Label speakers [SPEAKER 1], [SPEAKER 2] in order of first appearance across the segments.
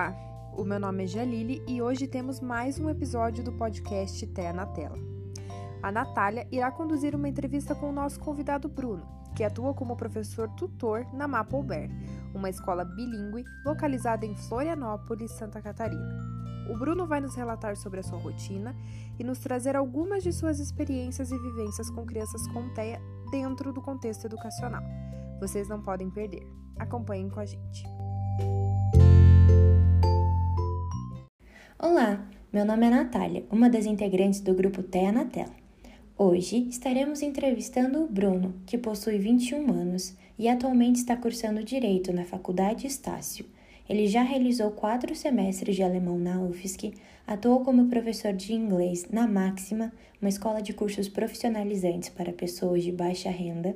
[SPEAKER 1] Olá, o meu nome é Jalili e hoje temos mais um episódio do podcast Té na Tela. A Natália irá conduzir uma entrevista com o nosso convidado Bruno, que atua como professor tutor na Maplebear, uma escola bilíngue localizada em Florianópolis, Santa Catarina. O Bruno vai nos relatar sobre a sua rotina e nos trazer algumas de suas experiências e vivências com crianças com TEA dentro do contexto educacional. Vocês não podem perder. Acompanhem com a gente.
[SPEAKER 2] Olá, meu nome é Natália, uma das integrantes do grupo TEA na Tela. Hoje estaremos entrevistando o Bruno, que possui 21 anos e atualmente está cursando Direito na Faculdade Estácio. Ele já realizou quatro semestres de alemão na UFSC, atuou como professor de inglês na Máxima, uma escola de cursos profissionalizantes para pessoas de baixa renda.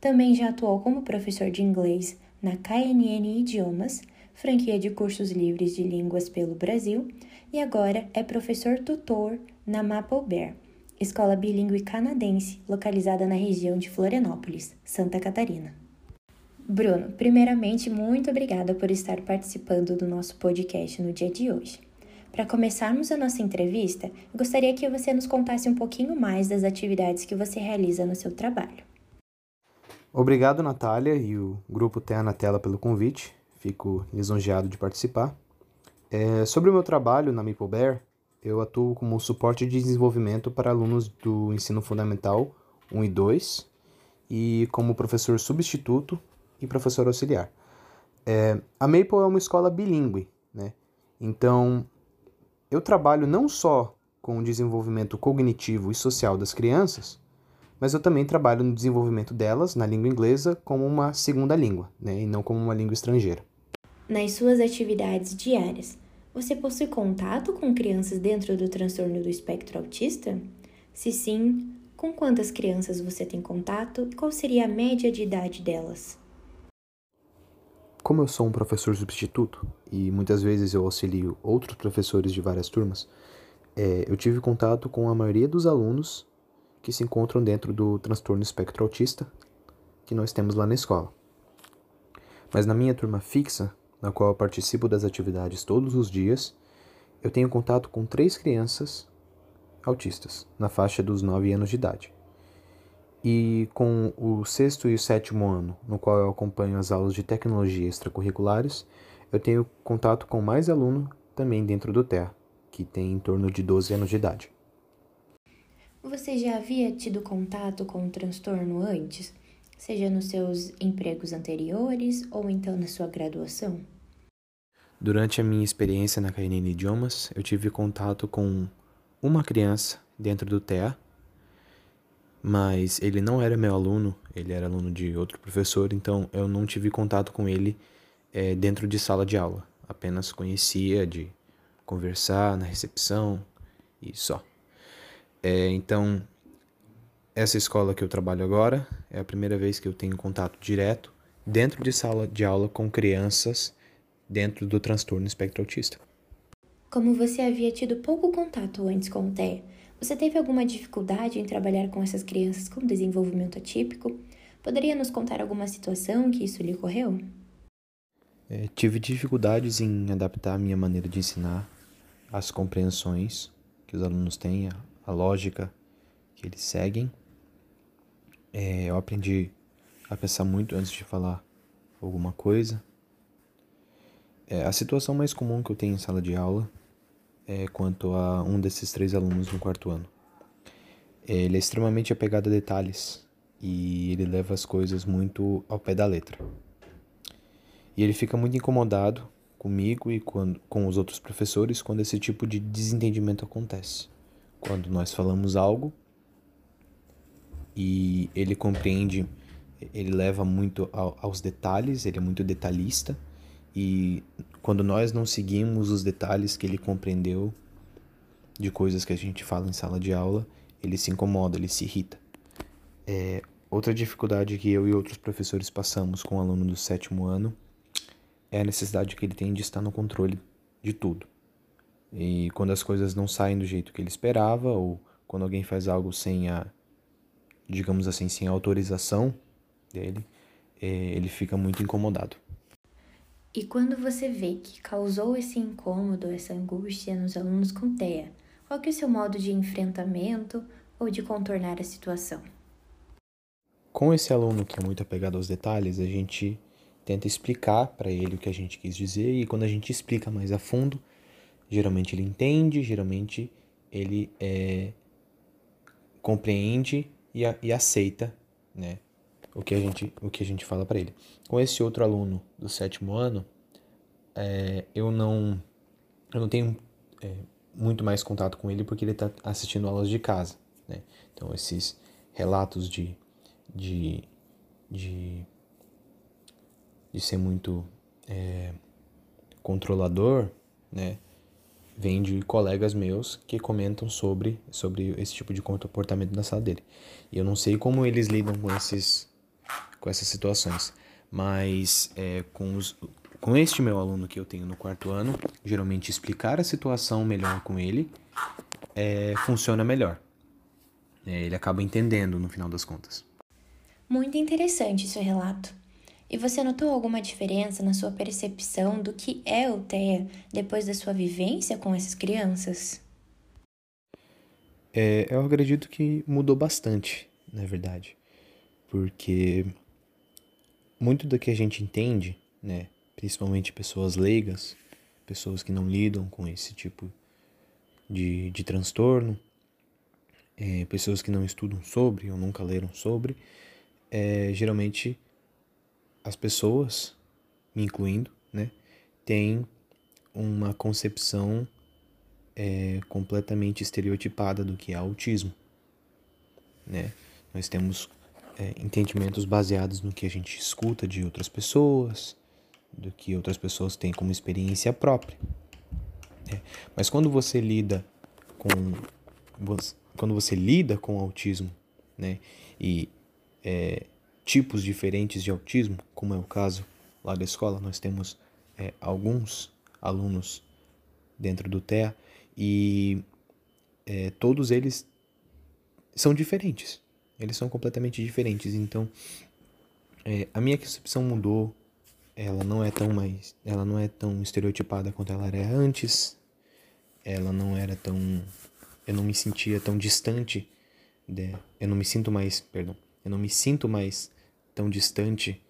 [SPEAKER 2] Também já atuou como professor de inglês na KNN Idiomas, franquia de cursos livres de línguas pelo Brasil, e agora é professor tutor na Maple Bear, escola bilíngue canadense localizada na região de Florianópolis, Santa Catarina. Bruno, primeiramente, muito obrigada por estar participando do nosso podcast no dia de hoje. Para começarmos a nossa entrevista, gostaria que você nos contasse um pouquinho mais das atividades que você realiza no seu trabalho.
[SPEAKER 3] Obrigado, Natália e o Grupo Terra na Tela pelo convite. Fico lisonjeado de participar. É, sobre o meu trabalho na Maple Bear, eu atuo como suporte de desenvolvimento para alunos do ensino fundamental 1 e 2 e como professor substituto e professor auxiliar. É, a Maple é uma escola bilíngue, né? Então, eu trabalho não só com o desenvolvimento cognitivo e social das crianças, mas eu também trabalho no desenvolvimento delas na língua inglesa como uma segunda língua, né, e não como uma língua estrangeira.
[SPEAKER 2] Nas suas atividades diárias, você possui contato com crianças dentro do transtorno do espectro autista? Se sim, com quantas crianças você tem contato e qual seria a média de idade delas?
[SPEAKER 3] Como eu sou um professor substituto e muitas vezes eu auxilio outros professores de várias turmas, é, eu tive contato com a maioria dos alunos que se encontram dentro do transtorno espectro autista que nós temos lá na escola. Mas na minha turma fixa, na qual eu participo das atividades todos os dias, eu tenho contato com três crianças autistas, na faixa dos 9 anos de idade. E com o sexto e o sétimo ano, no qual eu acompanho as aulas de tecnologia extracurriculares, eu tenho contato com mais aluno também dentro do TEA, que tem em torno de 12 anos de idade.
[SPEAKER 2] Você já havia tido contato com o transtorno antes, seja nos seus empregos anteriores ou então na sua graduação?
[SPEAKER 3] Durante a minha experiência na KNN Idiomas, eu tive contato com uma criança dentro do TEA, mas ele não era meu aluno, ele era aluno de outro professor, então eu não tive contato com ele é, dentro de sala de aula. Apenas conhecia de conversar na recepção e só. É, então, essa escola que eu trabalho agora é a primeira vez que eu tenho contato direto dentro de sala de aula com crianças dentro do transtorno espectro autista.
[SPEAKER 2] Como você havia tido pouco contato antes com o TEA, você teve alguma dificuldade em trabalhar com essas crianças com desenvolvimento atípico? Poderia nos contar alguma situação que isso lhe ocorreu?
[SPEAKER 3] É, tive dificuldades em adaptar a minha maneira de ensinar, as compreensões que os alunos têm, a lógica que eles seguem. É, eu aprendi a pensar muito antes de falar alguma coisa. É, a situação mais comum que eu tenho em sala de aula é quanto a um desses três alunos no quarto ano. Ele é extremamente apegado a detalhes e ele leva as coisas muito ao pé da letra. E ele fica muito incomodado comigo e quando, com os outros professores quando esse tipo de desentendimento acontece quando nós falamos algo e ele compreende, ele leva muito aos detalhes, ele é muito detalhista e quando nós não seguimos os detalhes que ele compreendeu de coisas que a gente fala em sala de aula, ele se incomoda, ele se irrita. É, outra dificuldade que eu e outros professores passamos com o aluno do sétimo ano é a necessidade que ele tem de estar no controle de tudo. E quando as coisas não saem do jeito que ele esperava, ou quando alguém faz algo sem a, digamos assim, sem autorização dele, é, ele fica muito incomodado.
[SPEAKER 2] E quando você vê que causou esse incômodo, essa angústia nos alunos com TEA, qual que é o seu modo de enfrentamento ou de contornar a situação?
[SPEAKER 3] Com esse aluno que é muito apegado aos detalhes, a gente tenta explicar para ele o que a gente quis dizer e quando a gente explica mais a fundo, geralmente ele entende, geralmente ele é, compreende e, a, e aceita, né, o que a gente o que a gente fala para ele. Com esse outro aluno do sétimo ano, é, eu não eu não tenho é, muito mais contato com ele porque ele está assistindo aulas de casa, né? Então esses relatos de de, de de ser muito é, controlador, né? Vem de colegas meus que comentam sobre, sobre esse tipo de comportamento na sala dele. E eu não sei como eles lidam com, esses, com essas situações, mas é, com, os, com este meu aluno que eu tenho no quarto ano, geralmente explicar a situação melhor com ele é, funciona melhor. É, ele acaba entendendo no final das contas.
[SPEAKER 2] Muito interessante seu relato. E você notou alguma diferença na sua percepção do que é o TEA depois da sua vivência com essas crianças?
[SPEAKER 3] É, eu acredito que mudou bastante, na verdade. Porque muito do que a gente entende, né, principalmente pessoas leigas, pessoas que não lidam com esse tipo de, de transtorno, é, pessoas que não estudam sobre ou nunca leram sobre, é, geralmente as pessoas, me incluindo, né, têm uma concepção é, completamente estereotipada do que é autismo. Né? Nós temos é, entendimentos baseados no que a gente escuta de outras pessoas, do que outras pessoas têm como experiência própria. Né? Mas quando você lida com quando você lida com autismo, né, e é, tipos diferentes de autismo, como é o caso lá da escola, nós temos é, alguns alunos dentro do TEA e é, todos eles são diferentes. Eles são completamente diferentes. Então, é, a minha concepção mudou. Ela não é tão mais, ela não é tão estereotipada quanto ela era antes. Ela não era tão, eu não me sentia tão distante. De, eu não me sinto mais, perdão, eu não me sinto mais tão distante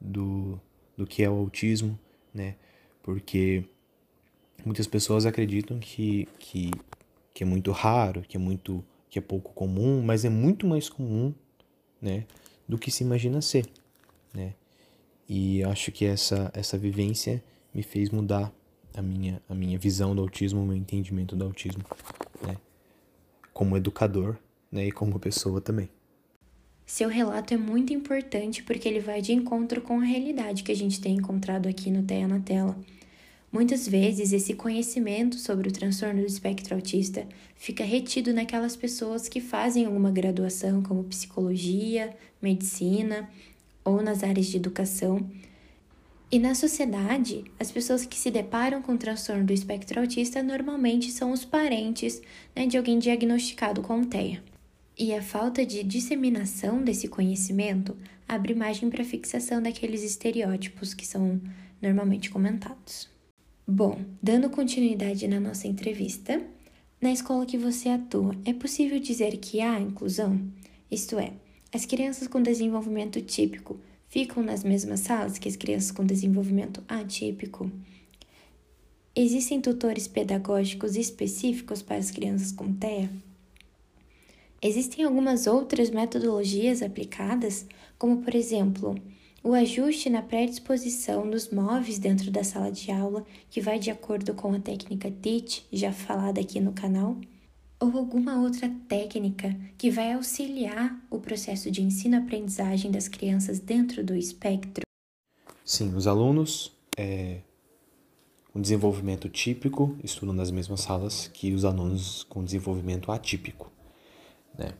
[SPEAKER 3] do, do que é o autismo, né? Porque muitas pessoas acreditam que, que, que é muito raro, que é muito que é pouco comum, mas é muito mais comum, né, do que se imagina ser, né? E acho que essa essa vivência me fez mudar a minha a minha visão do autismo, o meu entendimento do autismo, né? Como educador, né, e como pessoa também.
[SPEAKER 2] Seu relato é muito importante porque ele vai de encontro com a realidade que a gente tem encontrado aqui no Teia na Tela. Muitas vezes, esse conhecimento sobre o transtorno do espectro autista fica retido naquelas pessoas que fazem alguma graduação, como psicologia, medicina ou nas áreas de educação. E na sociedade, as pessoas que se deparam com o transtorno do espectro autista normalmente são os parentes né, de alguém diagnosticado com TEA. E a falta de disseminação desse conhecimento abre margem para a fixação daqueles estereótipos que são normalmente comentados. Bom, dando continuidade na nossa entrevista, na escola que você atua, é possível dizer que há inclusão? Isto é, as crianças com desenvolvimento típico ficam nas mesmas salas que as crianças com desenvolvimento atípico? Existem tutores pedagógicos específicos para as crianças com TEA? Existem algumas outras metodologias aplicadas, como por exemplo, o ajuste na predisposição dos móveis dentro da sala de aula, que vai de acordo com a técnica TEACH, já falada aqui no canal, ou alguma outra técnica que vai auxiliar o processo de ensino-aprendizagem das crianças dentro do espectro?
[SPEAKER 3] Sim, os alunos é, com desenvolvimento típico estudam nas mesmas salas que os alunos com desenvolvimento atípico né?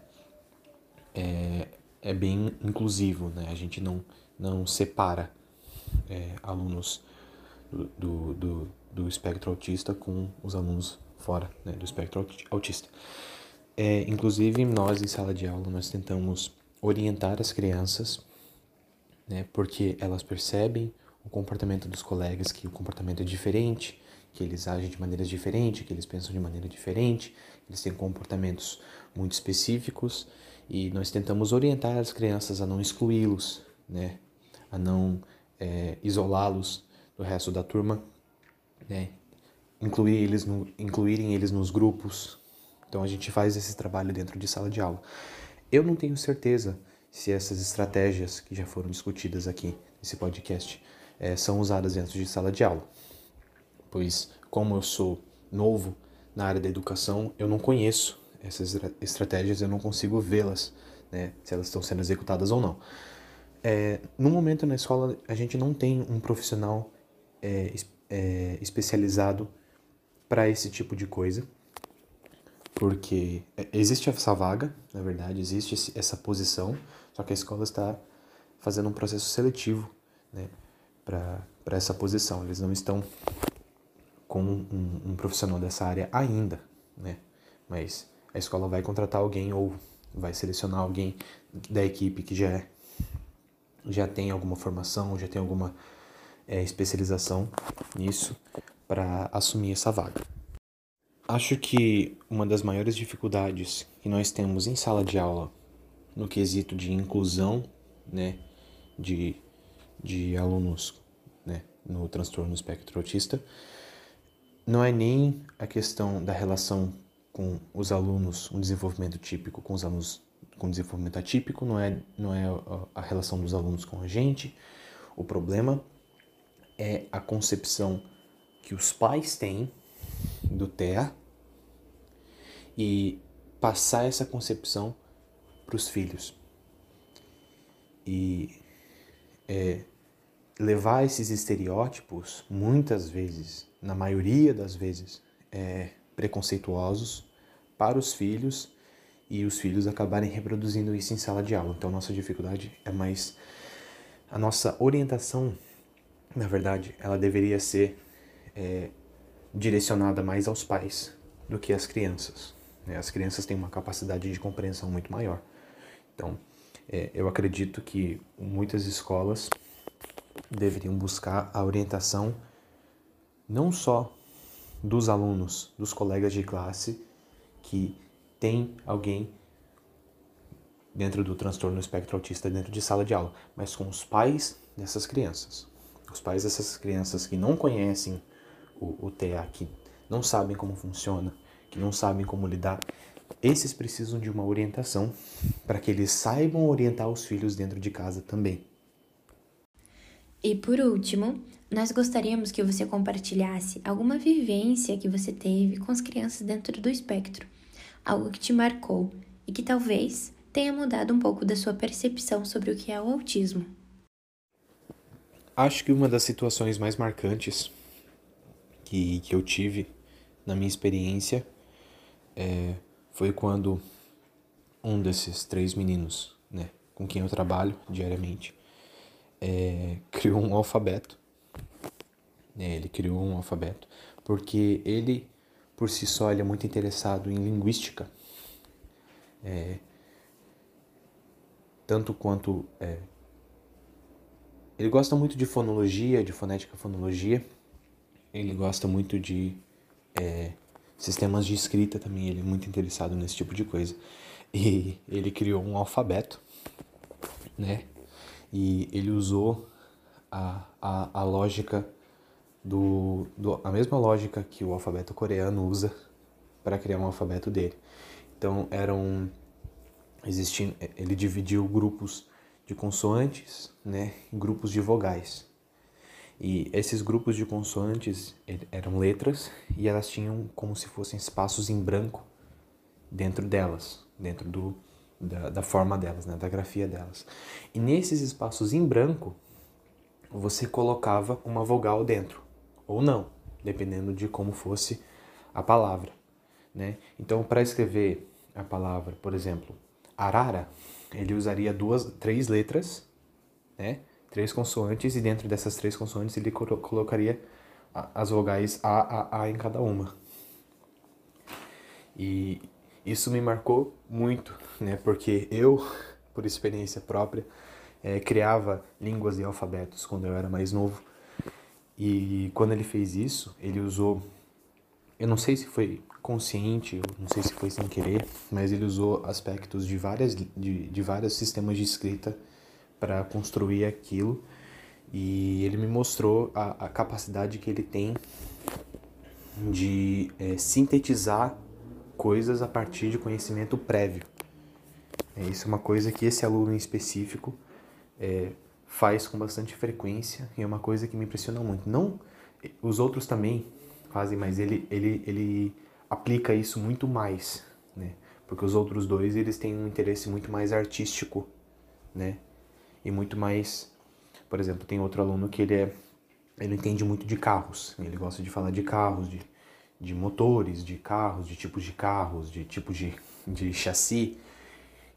[SPEAKER 3] É, é bem inclusivo, né? A gente não, não separa é, alunos do, do, do, espectro autista com os alunos fora né, do espectro autista. É, inclusive, nós em sala de aula, nós tentamos orientar as crianças, né, porque elas percebem comportamento dos colegas, que o comportamento é diferente, que eles agem de maneiras diferentes, que eles pensam de maneira diferente, eles têm comportamentos muito específicos e nós tentamos orientar as crianças a não excluí-los, né? a não é, isolá-los do resto da turma, né? incluir eles no, incluírem eles nos grupos. Então a gente faz esse trabalho dentro de sala de aula. Eu não tenho certeza se essas estratégias que já foram discutidas aqui nesse podcast é, são usadas dentro de sala de aula, pois como eu sou novo na área da educação, eu não conheço essas estratégias, eu não consigo vê-las, né, se elas estão sendo executadas ou não. É, no momento na escola, a gente não tem um profissional é, é, especializado para esse tipo de coisa, porque existe essa vaga, na verdade, existe essa posição, só que a escola está fazendo um processo seletivo né, para essa posição. Eles não estão com um, um, profissional dessa área ainda, né? Mas a escola vai contratar alguém ou vai selecionar alguém da equipe que já é, já tem alguma formação, já tem alguma é, especialização nisso para assumir essa vaga. Acho que uma das maiores dificuldades que nós temos em sala de aula no quesito de inclusão, né, de, de alunos, né, no transtorno espectro autista, não é nem a questão da relação com os alunos, um desenvolvimento típico com os alunos com desenvolvimento atípico, não é, não é a relação dos alunos com a gente. O problema é a concepção que os pais têm do TEA e passar essa concepção para os filhos. E é, levar esses estereótipos, muitas vezes, na maioria das vezes, é, preconceituosos para os filhos e os filhos acabarem reproduzindo isso em sala de aula. Então, nossa dificuldade é mais. A nossa orientação, na verdade, ela deveria ser é, direcionada mais aos pais do que às crianças. Né? As crianças têm uma capacidade de compreensão muito maior. Então, é, eu acredito que muitas escolas deveriam buscar a orientação não só dos alunos, dos colegas de classe que tem alguém dentro do transtorno espectro autista dentro de sala de aula, mas com os pais dessas crianças. Os pais dessas crianças que não conhecem o, o TA, que não sabem como funciona, que não sabem como lidar, esses precisam de uma orientação para que eles saibam orientar os filhos dentro de casa também.
[SPEAKER 2] E por último, nós gostaríamos que você compartilhasse alguma vivência que você teve com as crianças dentro do espectro, algo que te marcou e que talvez tenha mudado um pouco da sua percepção sobre o que é o autismo.
[SPEAKER 3] Acho que uma das situações mais marcantes que, que eu tive na minha experiência é, foi quando um desses três meninos, né, com quem eu trabalho diariamente, é, criou um alfabeto. É, ele criou um alfabeto porque ele, por si só, ele é muito interessado em linguística. É, tanto quanto é, ele gosta muito de fonologia, de fonética fonologia. Ele gosta muito de é, sistemas de escrita também. Ele é muito interessado nesse tipo de coisa. E ele criou um alfabeto, né? E ele usou a, a, a lógica do, do, a mesma lógica que o alfabeto coreano usa para criar um alfabeto dele. Então eram existindo, ele dividiu grupos de consoantes, né, em grupos de vogais. E esses grupos de consoantes eram letras e elas tinham como se fossem espaços em branco dentro delas, dentro do, da, da forma delas, né, da grafia delas. E nesses espaços em branco, você colocava uma vogal dentro, ou não, dependendo de como fosse a palavra. Né? Então, para escrever a palavra, por exemplo, arara, ele usaria duas, três letras, né? três consoantes, e dentro dessas três consoantes ele colocaria as vogais A, A, A em cada uma. E isso me marcou muito, né? Porque eu, por experiência própria, é, criava línguas e alfabetos quando eu era mais novo E quando ele fez isso, ele usou. Eu não sei se foi consciente, não sei se foi sem querer, mas ele usou aspectos de, várias, de, de vários sistemas de escrita para construir aquilo. E ele me mostrou a, a capacidade que ele tem de é, sintetizar coisas a partir de conhecimento prévio. É, isso é uma coisa que esse aluno em específico é, faz com bastante frequência e é uma coisa que me impressiona muito. Não, os outros também fazem, mas ele, ele, ele aplica isso muito mais, né? Porque os outros dois eles têm um interesse muito mais artístico, né? E muito mais, por exemplo, tem outro aluno que ele é ele entende muito de carros, ele gosta de falar de carros, de, de motores, de carros, de tipos de carros, de tipos de, de chassi.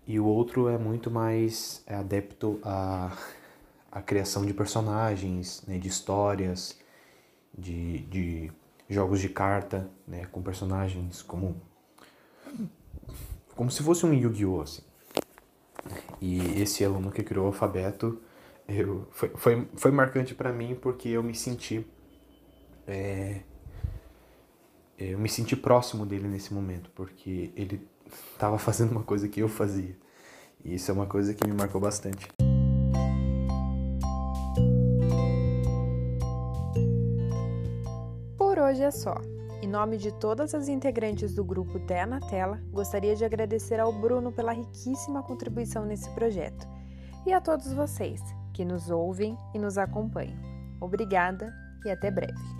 [SPEAKER 3] E o outro é muito mais é adepto a a criação de personagens, né, de histórias, de, de jogos de carta, né, com personagens como como se fosse um Yu-Gi-Oh! Assim. E esse aluno que criou o alfabeto eu, foi, foi, foi marcante para mim porque eu me senti é, eu me senti próximo dele nesse momento porque ele estava fazendo uma coisa que eu fazia e isso é uma coisa que me marcou bastante.
[SPEAKER 1] hoje é só. Em nome de todas as integrantes do grupo Té na Tela, gostaria de agradecer ao Bruno pela riquíssima contribuição nesse projeto e a todos vocês que nos ouvem e nos acompanham. Obrigada e até breve.